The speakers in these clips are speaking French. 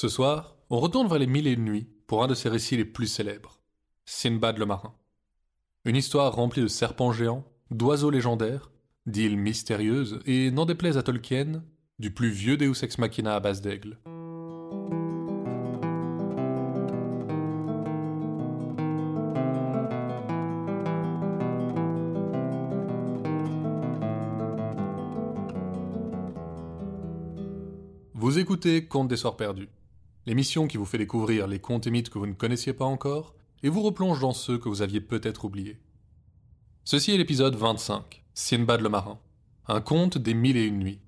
Ce soir, on retourne vers les mille et une nuits pour un de ses récits les plus célèbres, Sinbad le marin. Une histoire remplie de serpents géants, d'oiseaux légendaires, d'îles mystérieuses et, n'en déplaise à Tolkien, du plus vieux Deus ex machina à base d'aigle. Vous écoutez Contes des Soirs Perdus, l'émission qui vous fait découvrir les contes et mythes que vous ne connaissiez pas encore et vous replonge dans ceux que vous aviez peut-être oubliés. Ceci est l'épisode 25, Sinbad le marin, un conte des mille et une nuits.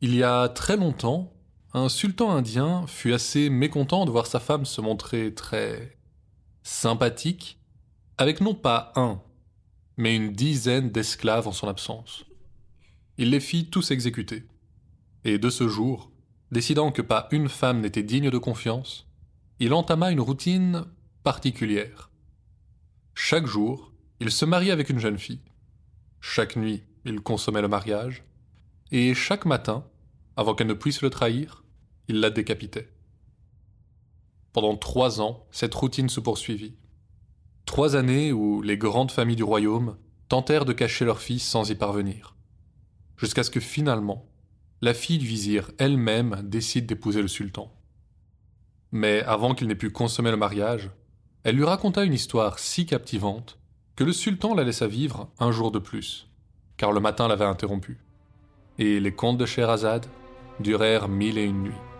Il y a très longtemps, un sultan indien fut assez mécontent de voir sa femme se montrer très sympathique avec non pas un, mais une dizaine d'esclaves en son absence. Il les fit tous exécuter. Et de ce jour, décidant que pas une femme n'était digne de confiance, il entama une routine particulière. Chaque jour, il se mariait avec une jeune fille. Chaque nuit, il consommait le mariage. Et chaque matin, avant qu'elle ne puisse le trahir, il la décapitait. Pendant trois ans, cette routine se poursuivit. Trois années où les grandes familles du royaume tentèrent de cacher leur fils sans y parvenir. Jusqu'à ce que finalement, la fille du vizir elle-même décide d'épouser le sultan. Mais avant qu'il n'ait pu consommer le mariage, elle lui raconta une histoire si captivante que le sultan la laissa vivre un jour de plus, car le matin l'avait interrompu. Et les contes de Scheherazade durèrent mille et une nuits.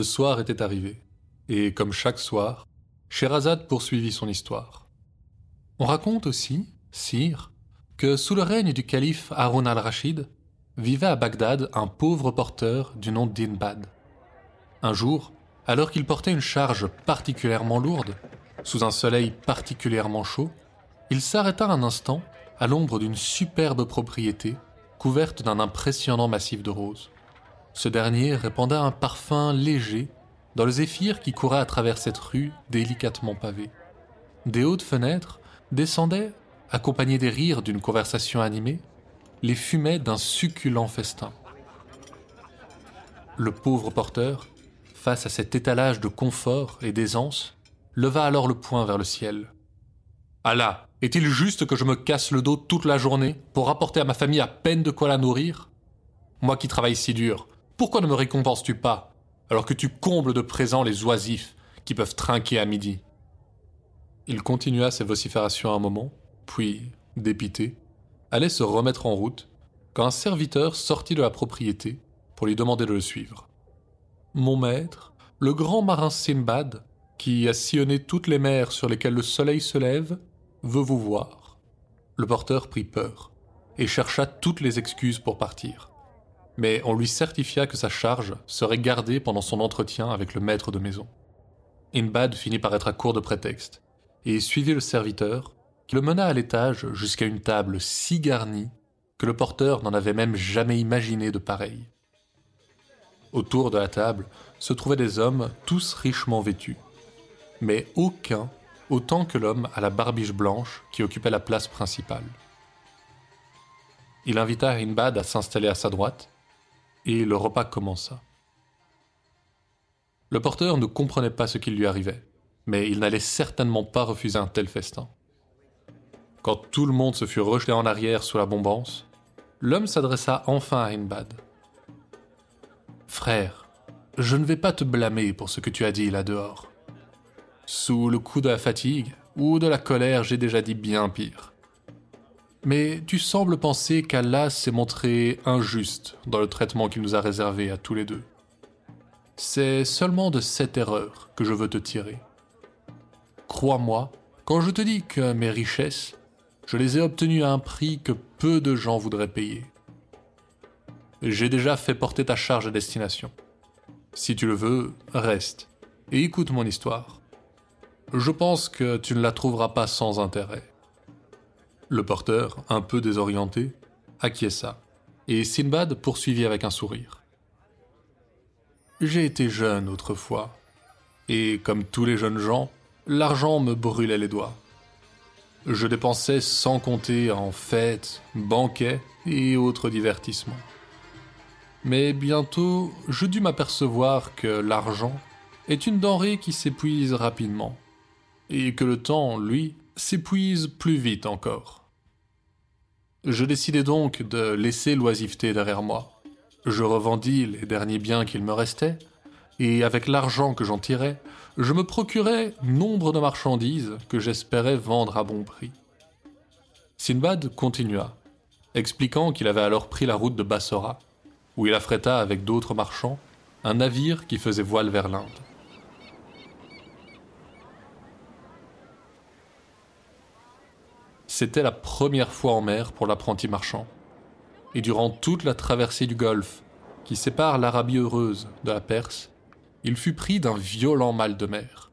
Le soir était arrivé, et comme chaque soir, Sherazade poursuivit son histoire. On raconte aussi, sire, que sous le règne du calife Haroun al-Rachid, vivait à Bagdad un pauvre porteur du nom d'Inbad. Un jour, alors qu'il portait une charge particulièrement lourde, sous un soleil particulièrement chaud, il s'arrêta un instant à l'ombre d'une superbe propriété couverte d'un impressionnant massif de roses. Ce dernier répandait un parfum léger dans le zéphyr qui courait à travers cette rue délicatement pavée. Des hautes fenêtres descendaient, accompagnés des rires d'une conversation animée, les fumets d'un succulent festin. Le pauvre porteur, face à cet étalage de confort et d'aisance, leva alors le poing vers le ciel. Allah, est-il juste que je me casse le dos toute la journée pour apporter à ma famille à peine de quoi la nourrir? Moi qui travaille si dur, pourquoi ne me récompenses-tu pas, alors que tu combles de présents les oisifs qui peuvent trinquer à midi? Il continua ses vociférations un moment, puis, dépité, allait se remettre en route, quand un serviteur sortit de la propriété pour lui demander de le suivre. Mon maître, le grand marin Sinbad, qui a sillonné toutes les mers sur lesquelles le soleil se lève, veut vous voir. Le porteur prit peur et chercha toutes les excuses pour partir mais on lui certifia que sa charge serait gardée pendant son entretien avec le maître de maison. Inbad finit par être à court de prétexte, et suivit le serviteur, qui le mena à l'étage jusqu'à une table si garnie que le porteur n'en avait même jamais imaginé de pareil. Autour de la table se trouvaient des hommes tous richement vêtus, mais aucun autant que l'homme à la barbiche blanche qui occupait la place principale. Il invita Inbad à s'installer à sa droite, et le repas commença. Le porteur ne comprenait pas ce qui lui arrivait, mais il n'allait certainement pas refuser un tel festin. Quand tout le monde se fut rejeté en arrière sous la bombance, l'homme s'adressa enfin à Inbad. Frère, je ne vais pas te blâmer pour ce que tu as dit là dehors. Sous le coup de la fatigue ou de la colère, j'ai déjà dit bien pire. Mais tu sembles penser qu'Allah s'est montré injuste dans le traitement qu'il nous a réservé à tous les deux. C'est seulement de cette erreur que je veux te tirer. Crois-moi, quand je te dis que mes richesses, je les ai obtenues à un prix que peu de gens voudraient payer. J'ai déjà fait porter ta charge à destination. Si tu le veux, reste et écoute mon histoire. Je pense que tu ne la trouveras pas sans intérêt. Le porteur, un peu désorienté, acquiesça, et Sinbad poursuivit avec un sourire. j'ai été jeune autrefois, et comme tous les jeunes gens, l'argent me brûlait les doigts. Je dépensais sans compter en fêtes, banquets et autres divertissements. Mais bientôt, je dus m'apercevoir que l'argent est une denrée qui s'épuise rapidement, et que le temps, lui, s'épuise plus vite encore. Je décidai donc de laisser l'oisiveté derrière moi. Je revendis les derniers biens qu'il me restait, et avec l'argent que j'en tirais, je me procurais nombre de marchandises que j'espérais vendre à bon prix. Sinbad continua, expliquant qu'il avait alors pris la route de Bassora, où il affréta avec d'autres marchands un navire qui faisait voile vers l'Inde. C'était la première fois en mer pour l'apprenti marchand. Et durant toute la traversée du Golfe, qui sépare l'Arabie heureuse de la Perse, il fut pris d'un violent mal de mer.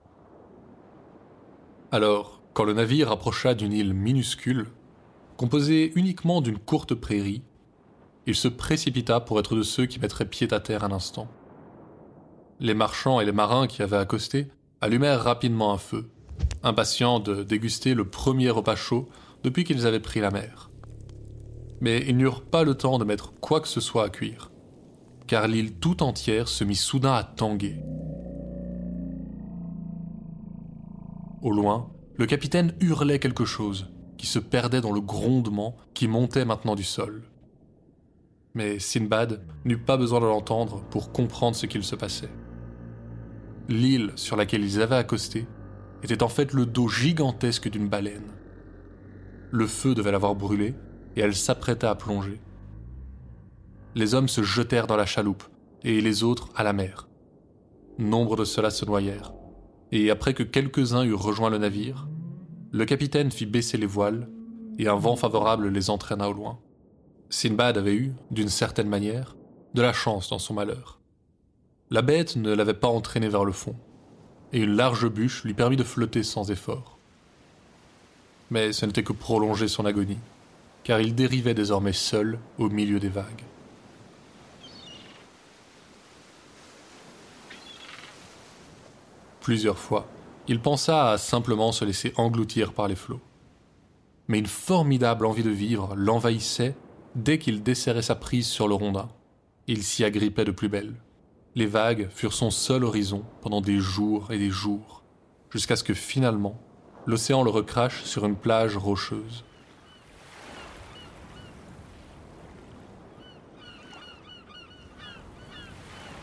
Alors, quand le navire approcha d'une île minuscule, composée uniquement d'une courte prairie, il se précipita pour être de ceux qui mettraient pied à terre un instant. Les marchands et les marins qui avaient accosté allumèrent rapidement un feu, impatients de déguster le premier repas chaud depuis qu'ils avaient pris la mer. Mais ils n'eurent pas le temps de mettre quoi que ce soit à cuire, car l'île tout entière se mit soudain à tanguer. Au loin, le capitaine hurlait quelque chose, qui se perdait dans le grondement qui montait maintenant du sol. Mais Sinbad n'eut pas besoin de l'entendre pour comprendre ce qu'il se passait. L'île sur laquelle ils avaient accosté était en fait le dos gigantesque d'une baleine. Le feu devait l'avoir brûlée, et elle s'apprêta à plonger. Les hommes se jetèrent dans la chaloupe, et les autres à la mer. Nombre de ceux-là se noyèrent, et après que quelques-uns eurent rejoint le navire, le capitaine fit baisser les voiles, et un vent favorable les entraîna au loin. Sinbad avait eu, d'une certaine manière, de la chance dans son malheur. La bête ne l'avait pas entraîné vers le fond, et une large bûche lui permit de flotter sans effort mais ce n'était que prolonger son agonie, car il dérivait désormais seul au milieu des vagues. Plusieurs fois, il pensa à simplement se laisser engloutir par les flots. Mais une formidable envie de vivre l'envahissait dès qu'il desserrait sa prise sur le rondin. Il s'y agrippait de plus belle. Les vagues furent son seul horizon pendant des jours et des jours, jusqu'à ce que finalement l'océan le recrache sur une plage rocheuse.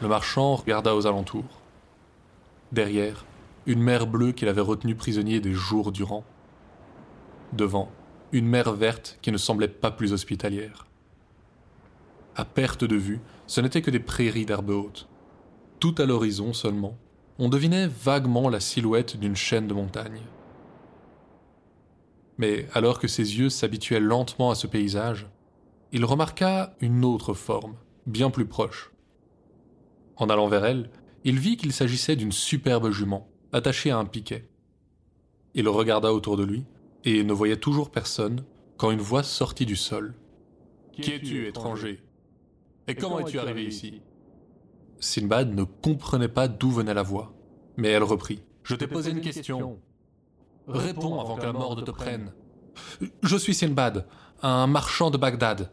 Le marchand regarda aux alentours. Derrière, une mer bleue qu'il avait retenu prisonnier des jours durant. Devant, une mer verte qui ne semblait pas plus hospitalière. À perte de vue, ce n'étaient que des prairies d'herbes hautes. Tout à l'horizon seulement, on devinait vaguement la silhouette d'une chaîne de montagnes. Mais alors que ses yeux s'habituaient lentement à ce paysage, il remarqua une autre forme, bien plus proche. En allant vers elle, il vit qu'il s'agissait d'une superbe jument, attachée à un piquet. Il regarda autour de lui, et ne voyait toujours personne, quand une voix sortit du sol. Qui es-tu, étranger? Et comment es-tu arrivé ici? Sinbad ne comprenait pas d'où venait la voix, mais elle reprit. Je t'ai posé une question. Réponds avant que la mort ne te prenne. Je suis Sinbad, un marchand de Bagdad.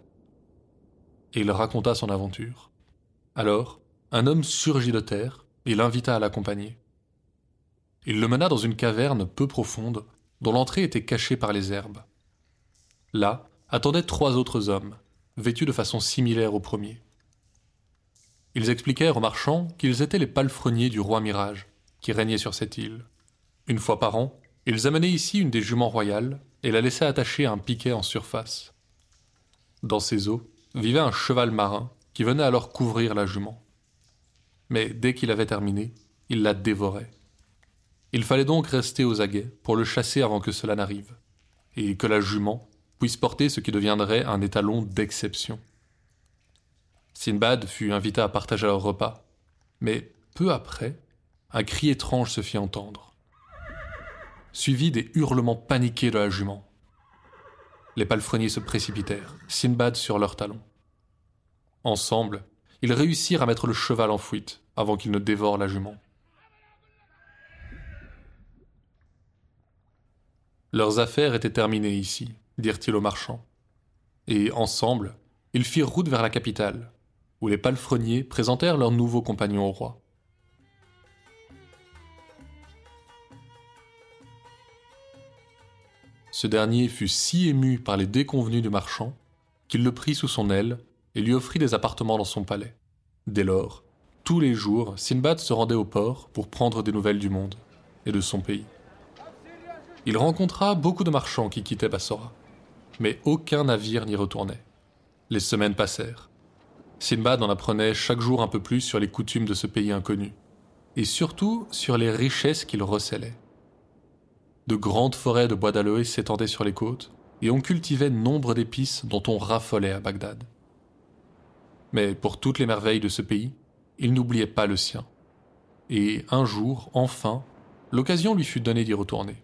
Et il raconta son aventure. Alors, un homme surgit de terre et l'invita à l'accompagner. Il le mena dans une caverne peu profonde, dont l'entrée était cachée par les herbes. Là attendaient trois autres hommes, vêtus de façon similaire au premier. Ils expliquèrent aux marchands qu'ils étaient les palefreniers du roi Mirage, qui régnait sur cette île. Une fois par an, ils amenaient ici une des juments royales et la laissaient attachée à un piquet en surface. Dans ces eaux vivait un cheval marin qui venait alors couvrir la jument. Mais dès qu'il avait terminé, il la dévorait. Il fallait donc rester aux aguets pour le chasser avant que cela n'arrive, et que la jument puisse porter ce qui deviendrait un étalon d'exception. Sinbad fut invité à partager leur repas, mais peu après, un cri étrange se fit entendre suivi des hurlements paniqués de la jument. Les palefreniers se précipitèrent, Sinbad sur leurs talons. Ensemble, ils réussirent à mettre le cheval en fuite avant qu'il ne dévore la jument. Leurs affaires étaient terminées ici, dirent-ils aux marchands. Et ensemble, ils firent route vers la capitale, où les palefreniers présentèrent leurs nouveaux compagnons au roi. Ce dernier fut si ému par les déconvenus du marchand qu'il le prit sous son aile et lui offrit des appartements dans son palais. Dès lors, tous les jours, Sinbad se rendait au port pour prendre des nouvelles du monde et de son pays. Il rencontra beaucoup de marchands qui quittaient Bassora, mais aucun navire n'y retournait. Les semaines passèrent. Sinbad en apprenait chaque jour un peu plus sur les coutumes de ce pays inconnu, et surtout sur les richesses qu'il recelait. De grandes forêts de bois d'aloe s'étendaient sur les côtes, et on cultivait nombre d'épices dont on raffolait à Bagdad. Mais pour toutes les merveilles de ce pays, il n'oubliait pas le sien. Et un jour, enfin, l'occasion lui fut donnée d'y retourner.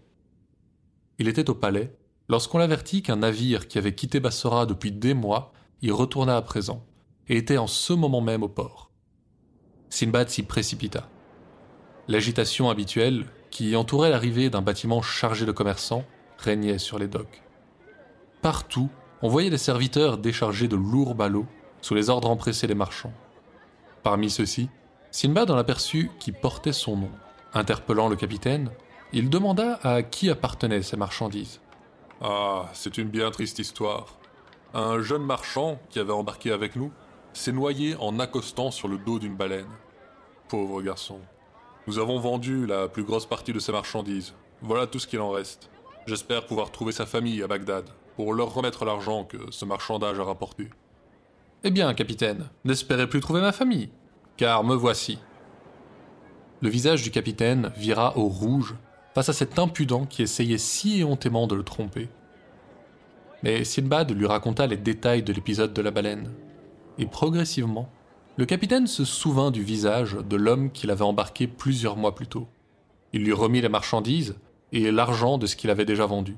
Il était au palais lorsqu'on l'avertit qu'un navire qui avait quitté Bassora depuis des mois y retourna à présent, et était en ce moment même au port. Sinbad s'y précipita. L'agitation habituelle, qui entourait l'arrivée d'un bâtiment chargé de commerçants, régnait sur les docks. Partout, on voyait des serviteurs décharger de lourds ballots sous les ordres empressés des marchands. Parmi ceux-ci, Sinbad en aperçut qui portait son nom. Interpellant le capitaine, il demanda à qui appartenaient ces marchandises. Ah, c'est une bien triste histoire. Un jeune marchand qui avait embarqué avec nous s'est noyé en accostant sur le dos d'une baleine. Pauvre garçon. Nous avons vendu la plus grosse partie de ses marchandises. Voilà tout ce qu'il en reste. J'espère pouvoir trouver sa famille à Bagdad pour leur remettre l'argent que ce marchandage a rapporté. Eh bien, capitaine, n'espérez plus trouver ma famille, car me voici. Le visage du capitaine vira au rouge face à cet impudent qui essayait si éhontément de le tromper. Mais Sinbad lui raconta les détails de l'épisode de la baleine. Et progressivement, le capitaine se souvint du visage de l'homme qu'il avait embarqué plusieurs mois plus tôt. Il lui remit les marchandises et l'argent de ce qu'il avait déjà vendu.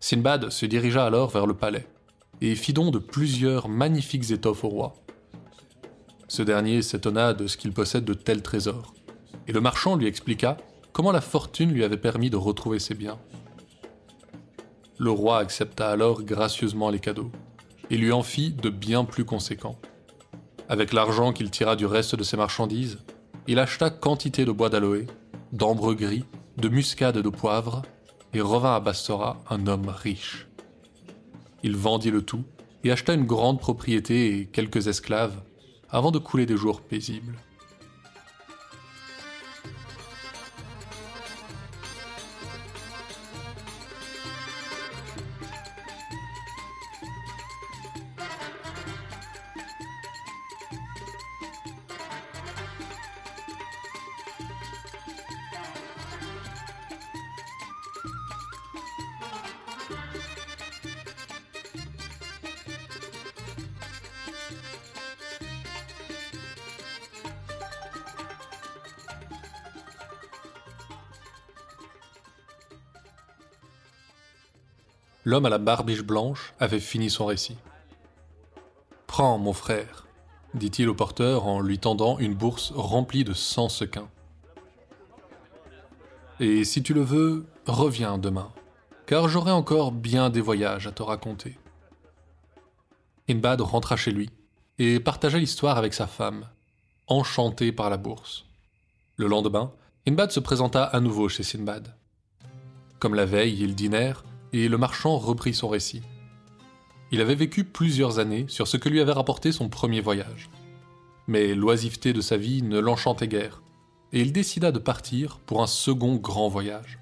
Sinbad se dirigea alors vers le palais et fit don de plusieurs magnifiques étoffes au roi. Ce dernier s'étonna de ce qu'il possède de tels trésors, et le marchand lui expliqua comment la fortune lui avait permis de retrouver ses biens. Le roi accepta alors gracieusement les cadeaux, et lui en fit de bien plus conséquents. Avec l'argent qu'il tira du reste de ses marchandises, il acheta quantité de bois d'aloe, d'ambre gris, de muscade et de poivre, et revint à Bassora un homme riche. Il vendit le tout et acheta une grande propriété et quelques esclaves avant de couler des jours paisibles. L'homme à la barbiche blanche avait fini son récit. Prends, mon frère, dit-il au porteur en lui tendant une bourse remplie de cent sequins. Et si tu le veux, reviens demain, car j'aurai encore bien des voyages à te raconter. Inbad rentra chez lui et partagea l'histoire avec sa femme, enchanté par la bourse. Le lendemain, Inbad se présenta à nouveau chez Sinbad. Comme la veille, ils dînèrent et le marchand reprit son récit. Il avait vécu plusieurs années sur ce que lui avait rapporté son premier voyage. Mais l'oisiveté de sa vie ne l'enchantait guère, et il décida de partir pour un second grand voyage.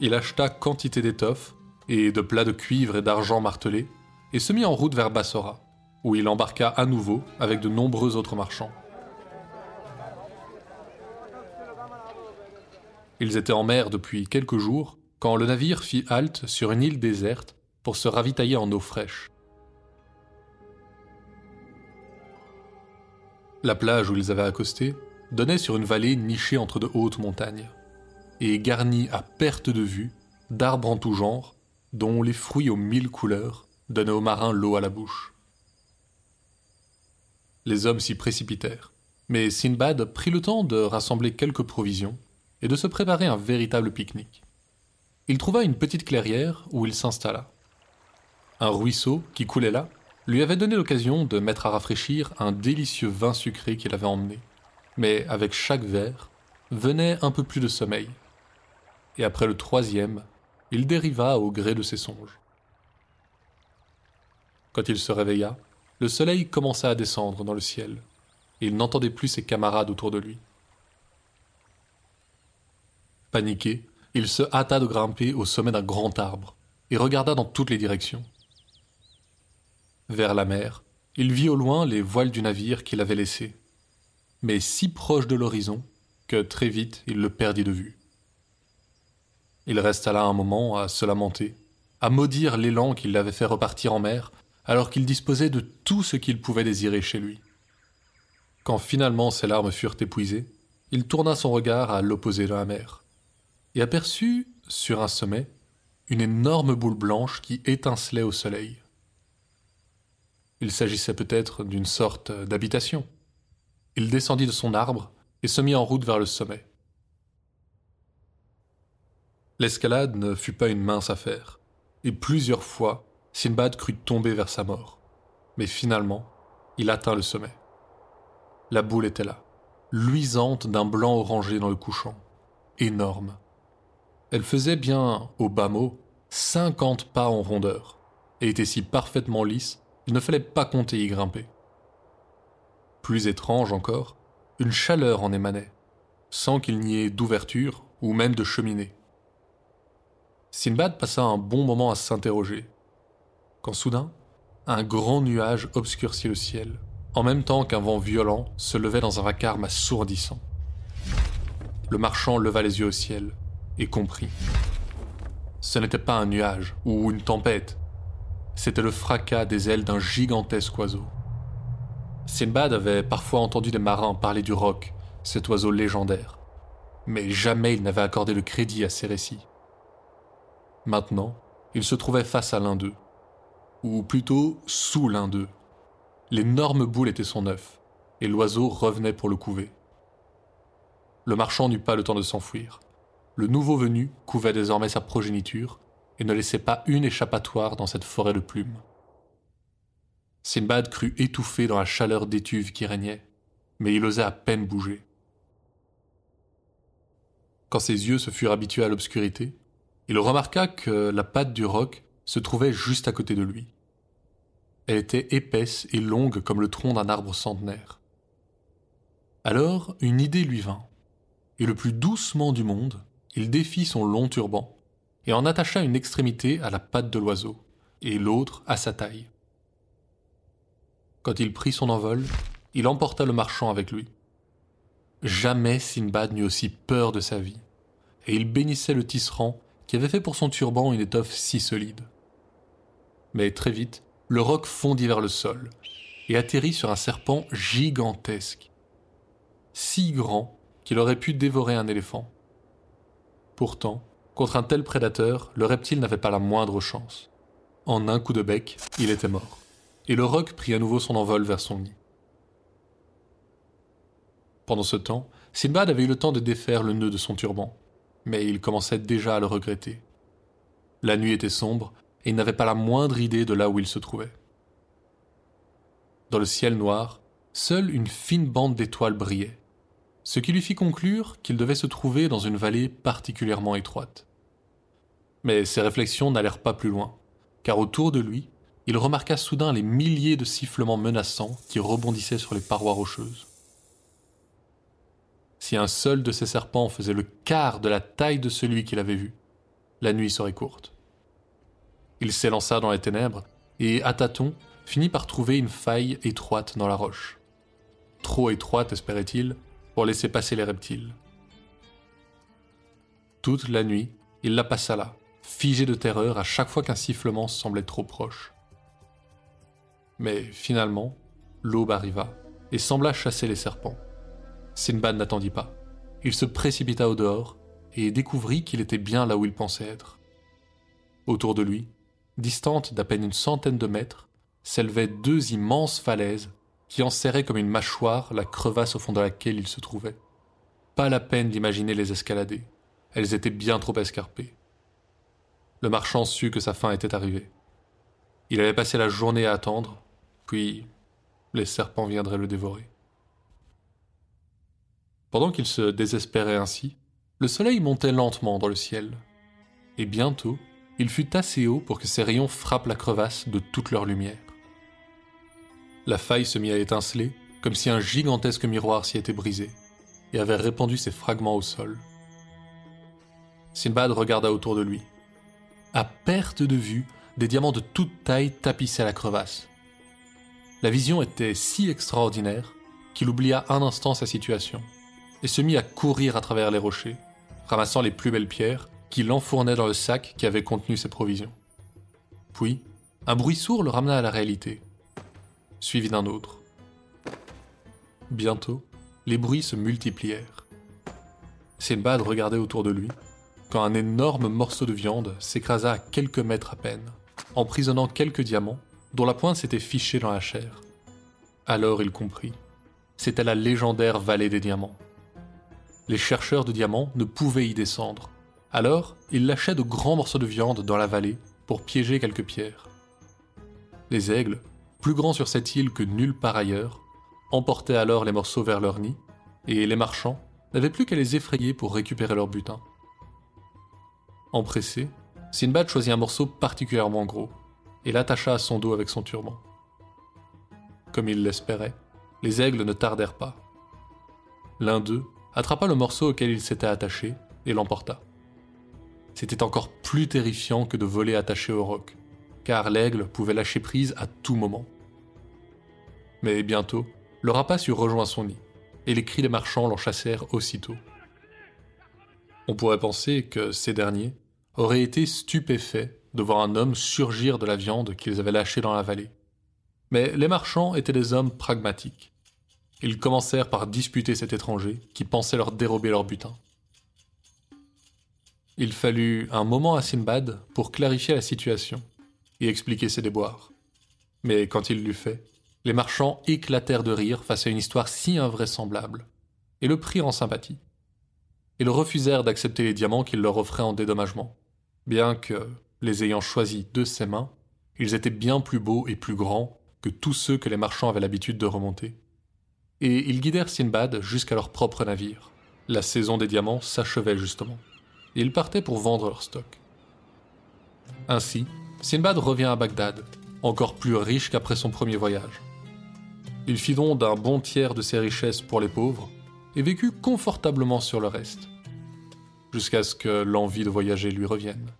Il acheta quantité d'étoffes et de plats de cuivre et d'argent martelé, et se mit en route vers Bassora, où il embarqua à nouveau avec de nombreux autres marchands. Ils étaient en mer depuis quelques jours quand le navire fit halte sur une île déserte pour se ravitailler en eau fraîche. La plage où ils avaient accosté donnait sur une vallée nichée entre de hautes montagnes, et garnie à perte de vue d'arbres en tout genre, dont les fruits aux mille couleurs donnaient aux marins l'eau à la bouche. Les hommes s'y précipitèrent, mais Sinbad prit le temps de rassembler quelques provisions et de se préparer un véritable pique-nique. Il trouva une petite clairière où il s'installa. Un ruisseau qui coulait là lui avait donné l'occasion de mettre à rafraîchir un délicieux vin sucré qu'il avait emmené. Mais avec chaque verre venait un peu plus de sommeil. Et après le troisième, il dériva au gré de ses songes. Quand il se réveilla, le soleil commença à descendre dans le ciel, et il n'entendait plus ses camarades autour de lui. Paniqué, il se hâta de grimper au sommet d'un grand arbre, et regarda dans toutes les directions. Vers la mer, il vit au loin les voiles du navire qu'il avait laissé, mais si proche de l'horizon que très vite il le perdit de vue. Il resta là un moment à se lamenter, à maudire l'élan qui l'avait fait repartir en mer alors qu'il disposait de tout ce qu'il pouvait désirer chez lui. Quand finalement ses larmes furent épuisées, il tourna son regard à l'opposé de la mer, et aperçut, sur un sommet, une énorme boule blanche qui étincelait au soleil. Il s'agissait peut-être d'une sorte d'habitation. Il descendit de son arbre et se mit en route vers le sommet. L'escalade ne fut pas une mince affaire, et plusieurs fois Sinbad crut tomber vers sa mort. Mais finalement, il atteint le sommet. La boule était là, luisante d'un blanc orangé dans le couchant, énorme. Elle faisait bien, au bas mot, cinquante pas en rondeur, et était si parfaitement lisse qu'il ne fallait pas compter y grimper. Plus étrange encore, une chaleur en émanait, sans qu'il n'y ait d'ouverture ou même de cheminée. Sinbad passa un bon moment à s'interroger, quand soudain, un grand nuage obscurcit le ciel, en même temps qu'un vent violent se levait dans un vacarme assourdissant. Le marchand leva les yeux au ciel et comprit. Ce n'était pas un nuage ou une tempête, c'était le fracas des ailes d'un gigantesque oiseau. Sinbad avait parfois entendu des marins parler du roc, cet oiseau légendaire, mais jamais il n'avait accordé le crédit à ces récits. Maintenant, il se trouvait face à l'un d'eux, ou plutôt sous l'un d'eux. L'énorme boule était son œuf, et l'oiseau revenait pour le couver. Le marchand n'eut pas le temps de s'enfuir. Le nouveau venu couvait désormais sa progéniture et ne laissait pas une échappatoire dans cette forêt de plumes. Sinbad crut étouffé dans la chaleur d'étuve qui régnait, mais il osait à peine bouger. Quand ses yeux se furent habitués à l'obscurité, il remarqua que la patte du roc se trouvait juste à côté de lui. Elle était épaisse et longue comme le tronc d'un arbre centenaire. Alors une idée lui vint, et le plus doucement du monde, il défit son long turban, et en attacha une extrémité à la patte de l'oiseau, et l'autre à sa taille. Quand il prit son envol, il emporta le marchand avec lui. Jamais Sinbad n'eut aussi peur de sa vie, et il bénissait le tisserand qui avait fait pour son turban une étoffe si solide. Mais très vite, le roc fondit vers le sol et atterrit sur un serpent gigantesque, si grand qu'il aurait pu dévorer un éléphant. Pourtant, contre un tel prédateur, le reptile n'avait pas la moindre chance. En un coup de bec, il était mort, et le roc prit à nouveau son envol vers son nid. Pendant ce temps, Sinbad avait eu le temps de défaire le nœud de son turban, mais il commençait déjà à le regretter. La nuit était sombre, et il n'avait pas la moindre idée de là où il se trouvait. Dans le ciel noir, seule une fine bande d'étoiles brillait, ce qui lui fit conclure qu'il devait se trouver dans une vallée particulièrement étroite. Mais ses réflexions n'allèrent pas plus loin, car autour de lui, il remarqua soudain les milliers de sifflements menaçants qui rebondissaient sur les parois rocheuses. Si un seul de ces serpents faisait le quart de la taille de celui qu'il avait vu, la nuit serait courte. Il s'élança dans les ténèbres et, à tâtons, finit par trouver une faille étroite dans la roche. Trop étroite, espérait-il, pour laisser passer les reptiles. Toute la nuit, il la passa là, figé de terreur à chaque fois qu'un sifflement semblait trop proche. Mais finalement, l'aube arriva et sembla chasser les serpents. Sinbad n'attendit pas. Il se précipita au dehors et découvrit qu'il était bien là où il pensait être. Autour de lui, distantes d'à peine une centaine de mètres, s'élevaient deux immenses falaises qui enserrait comme une mâchoire la crevasse au fond de laquelle il se trouvait. Pas la peine d'imaginer les escalader, elles étaient bien trop escarpées. Le marchand sut que sa fin était arrivée. Il avait passé la journée à attendre, puis les serpents viendraient le dévorer. Pendant qu'il se désespérait ainsi, le soleil montait lentement dans le ciel, et bientôt il fut assez haut pour que ses rayons frappent la crevasse de toute leur lumière. La faille se mit à étinceler, comme si un gigantesque miroir s'y était brisé, et avait répandu ses fragments au sol. Sinbad regarda autour de lui. À perte de vue, des diamants de toute taille tapissaient la crevasse. La vision était si extraordinaire qu'il oublia un instant sa situation, et se mit à courir à travers les rochers, ramassant les plus belles pierres qu'il enfournait dans le sac qui avait contenu ses provisions. Puis, un bruit sourd le ramena à la réalité, suivi d'un autre. Bientôt, les bruits se multiplièrent. Sinbad regardait autour de lui, quand un énorme morceau de viande s'écrasa à quelques mètres à peine, emprisonnant quelques diamants dont la pointe s'était fichée dans la chair. Alors il comprit. C'était la légendaire vallée des diamants. Les chercheurs de diamants ne pouvaient y descendre, alors, il lâchait de grands morceaux de viande dans la vallée pour piéger quelques pierres. Les aigles, plus grands sur cette île que nulle part ailleurs, emportaient alors les morceaux vers leur nid, et les marchands n'avaient plus qu'à les effrayer pour récupérer leur butin. Empressé, Sinbad choisit un morceau particulièrement gros et l'attacha à son dos avec son turban. Comme il l'espérait, les aigles ne tardèrent pas. L'un d'eux attrapa le morceau auquel il s'était attaché et l'emporta. C'était encore plus terrifiant que de voler attaché au roc, car l'aigle pouvait lâcher prise à tout moment. Mais bientôt, le rapace eut rejoint son nid, et les cris des marchands l'en chassèrent aussitôt. On pourrait penser que ces derniers auraient été stupéfaits de voir un homme surgir de la viande qu'ils avaient lâchée dans la vallée. Mais les marchands étaient des hommes pragmatiques. Ils commencèrent par disputer cet étranger qui pensait leur dérober leur butin. Il fallut un moment à Sinbad pour clarifier la situation et expliquer ses déboires. Mais quand il l'eut fait, les marchands éclatèrent de rire face à une histoire si invraisemblable, et le prirent en sympathie. Ils refusèrent d'accepter les diamants qu'il leur offrait en dédommagement, bien que, les ayant choisis de ses mains, ils étaient bien plus beaux et plus grands que tous ceux que les marchands avaient l'habitude de remonter. Et ils guidèrent Sinbad jusqu'à leur propre navire. La saison des diamants s'achevait justement et ils partaient pour vendre leur stock. Ainsi, Sinbad revient à Bagdad, encore plus riche qu'après son premier voyage. Il fit donc d'un bon tiers de ses richesses pour les pauvres et vécut confortablement sur le reste, jusqu'à ce que l'envie de voyager lui revienne.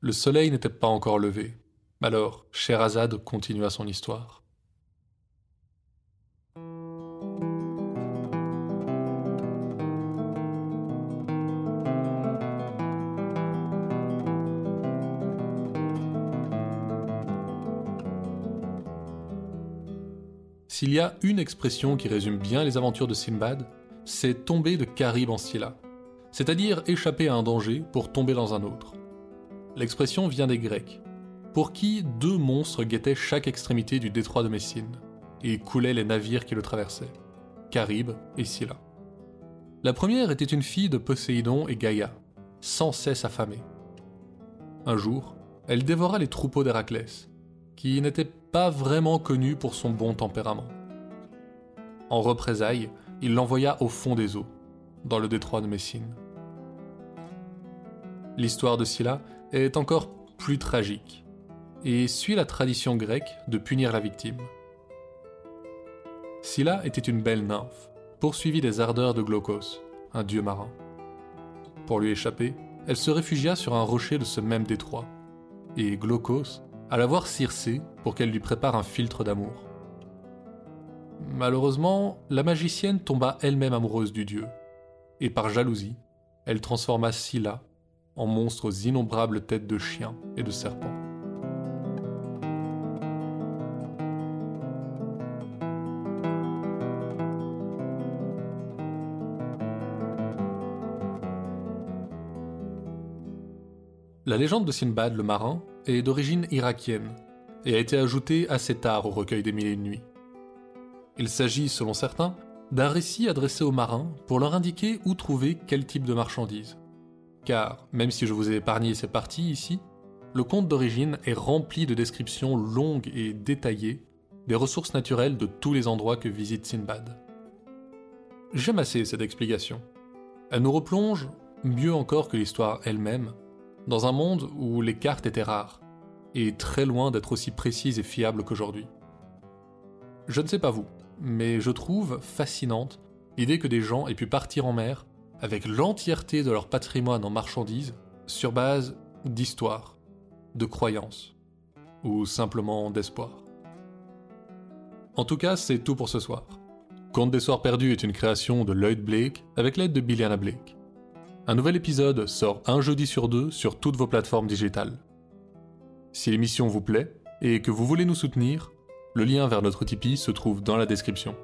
Le soleil n'était pas encore levé, alors Sherazade continua son histoire. S'il y a une expression qui résume bien les aventures de Sinbad, c'est tomber de Carib en Scylla, c'est-à-dire échapper à un danger pour tomber dans un autre. L'expression vient des Grecs, pour qui deux monstres guettaient chaque extrémité du détroit de Messine et coulaient les navires qui le traversaient, Caribe et Scylla. La première était une fille de Poséidon et Gaïa, sans cesse affamée. Un jour, elle dévora les troupeaux d'Héraclès, qui n'était pas vraiment connu pour son bon tempérament. En représailles, il l'envoya au fond des eaux, dans le détroit de Messine. L'histoire de Scylla est encore plus tragique et suit la tradition grecque de punir la victime. Scylla était une belle nymphe, poursuivie des ardeurs de Glaucos, un dieu marin. Pour lui échapper, elle se réfugia sur un rocher de ce même détroit, et Glaucos la voir Circé pour qu'elle lui prépare un filtre d'amour. Malheureusement, la magicienne tomba elle-même amoureuse du dieu, et par jalousie, elle transforma Scylla en monstre aux innombrables têtes de chiens et de serpents. La légende de Sinbad le marin est d'origine irakienne. et a été ajouté assez tard au recueil des Mille et nuits. Il s'agit, selon certains, d'un récit adressé aux marins pour leur indiquer où trouver quel type de marchandises. Car, même si je vous ai épargné ces parties ici, le conte d'origine est rempli de descriptions longues et détaillées des ressources naturelles de tous les endroits que visite Sinbad. J'aime assez cette explication. Elle nous replonge, mieux encore que l'histoire elle-même, dans un monde où les cartes étaient rares, et très loin d'être aussi précises et fiables qu'aujourd'hui. Je ne sais pas vous, mais je trouve fascinante l'idée que des gens aient pu partir en mer avec l'entièreté de leur patrimoine en marchandises sur base d'histoire, de croyances, ou simplement d'espoir. En tout cas, c'est tout pour ce soir. Conte des Soirs Perdus est une création de Lloyd Blake avec l'aide de Billiana Blake. Un nouvel épisode sort un jeudi sur deux sur toutes vos plateformes digitales. Si l'émission vous plaît et que vous voulez nous soutenir, le lien vers notre Tipeee se trouve dans la description.